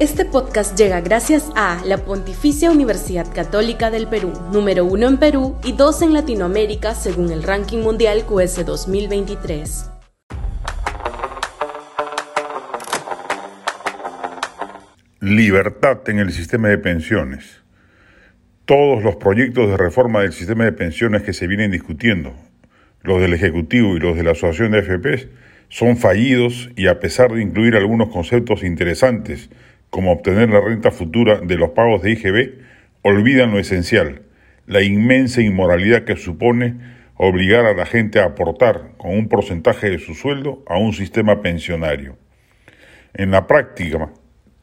Este podcast llega gracias a la Pontificia Universidad Católica del Perú, número uno en Perú y dos en Latinoamérica según el ranking mundial QS 2023. Libertad en el sistema de pensiones. Todos los proyectos de reforma del sistema de pensiones que se vienen discutiendo, los del Ejecutivo y los de la Asociación de FPs, son fallidos y a pesar de incluir algunos conceptos interesantes, como obtener la renta futura de los pagos de IGB, olvidan lo esencial, la inmensa inmoralidad que supone obligar a la gente a aportar con un porcentaje de su sueldo a un sistema pensionario. En la práctica,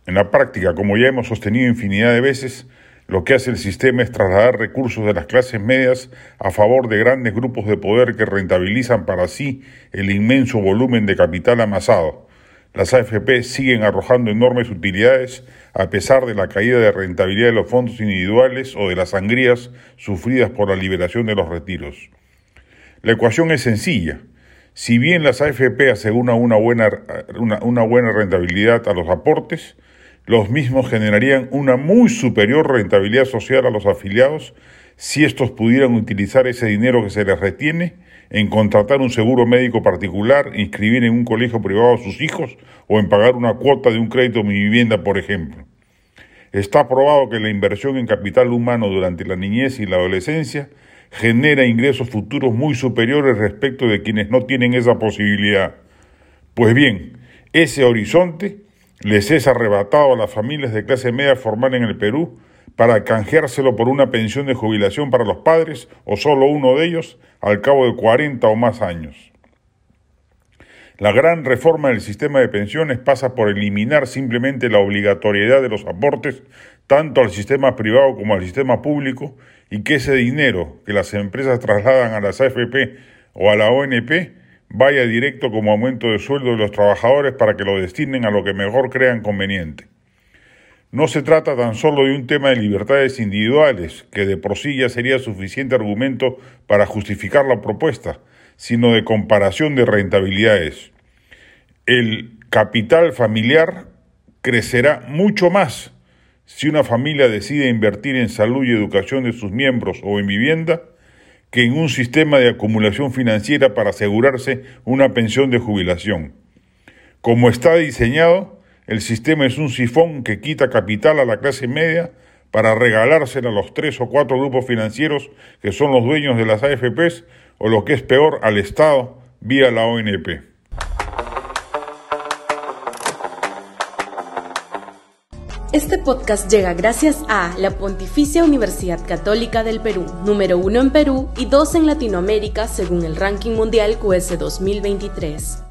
en la práctica, como ya hemos sostenido infinidad de veces, lo que hace el sistema es trasladar recursos de las clases medias a favor de grandes grupos de poder que rentabilizan para sí el inmenso volumen de capital amasado, las AFP siguen arrojando enormes utilidades a pesar de la caída de rentabilidad de los fondos individuales o de las sangrías sufridas por la liberación de los retiros. La ecuación es sencilla. Si bien las AFP aseguran una buena, una, una buena rentabilidad a los aportes, los mismos generarían una muy superior rentabilidad social a los afiliados si estos pudieran utilizar ese dinero que se les retiene en contratar un seguro médico particular, inscribir en un colegio privado a sus hijos o en pagar una cuota de un crédito mi vivienda, por ejemplo. Está probado que la inversión en capital humano durante la niñez y la adolescencia genera ingresos futuros muy superiores respecto de quienes no tienen esa posibilidad. Pues bien, ese horizonte les es arrebatado a las familias de clase media formal en el Perú para canjeárselo por una pensión de jubilación para los padres o solo uno de ellos al cabo de 40 o más años. La gran reforma del sistema de pensiones pasa por eliminar simplemente la obligatoriedad de los aportes tanto al sistema privado como al sistema público y que ese dinero que las empresas trasladan a las AFP o a la ONP vaya directo como aumento de sueldo de los trabajadores para que lo destinen a lo que mejor crean conveniente. No se trata tan solo de un tema de libertades individuales, que de por sí ya sería suficiente argumento para justificar la propuesta, sino de comparación de rentabilidades. El capital familiar crecerá mucho más si una familia decide invertir en salud y educación de sus miembros o en vivienda que en un sistema de acumulación financiera para asegurarse una pensión de jubilación. Como está diseñado, el sistema es un sifón que quita capital a la clase media para regalársela a los tres o cuatro grupos financieros que son los dueños de las AFPs o lo que es peor al Estado vía la ONP. Este podcast llega gracias a la Pontificia Universidad Católica del Perú, número uno en Perú y dos en Latinoamérica según el ranking mundial QS 2023.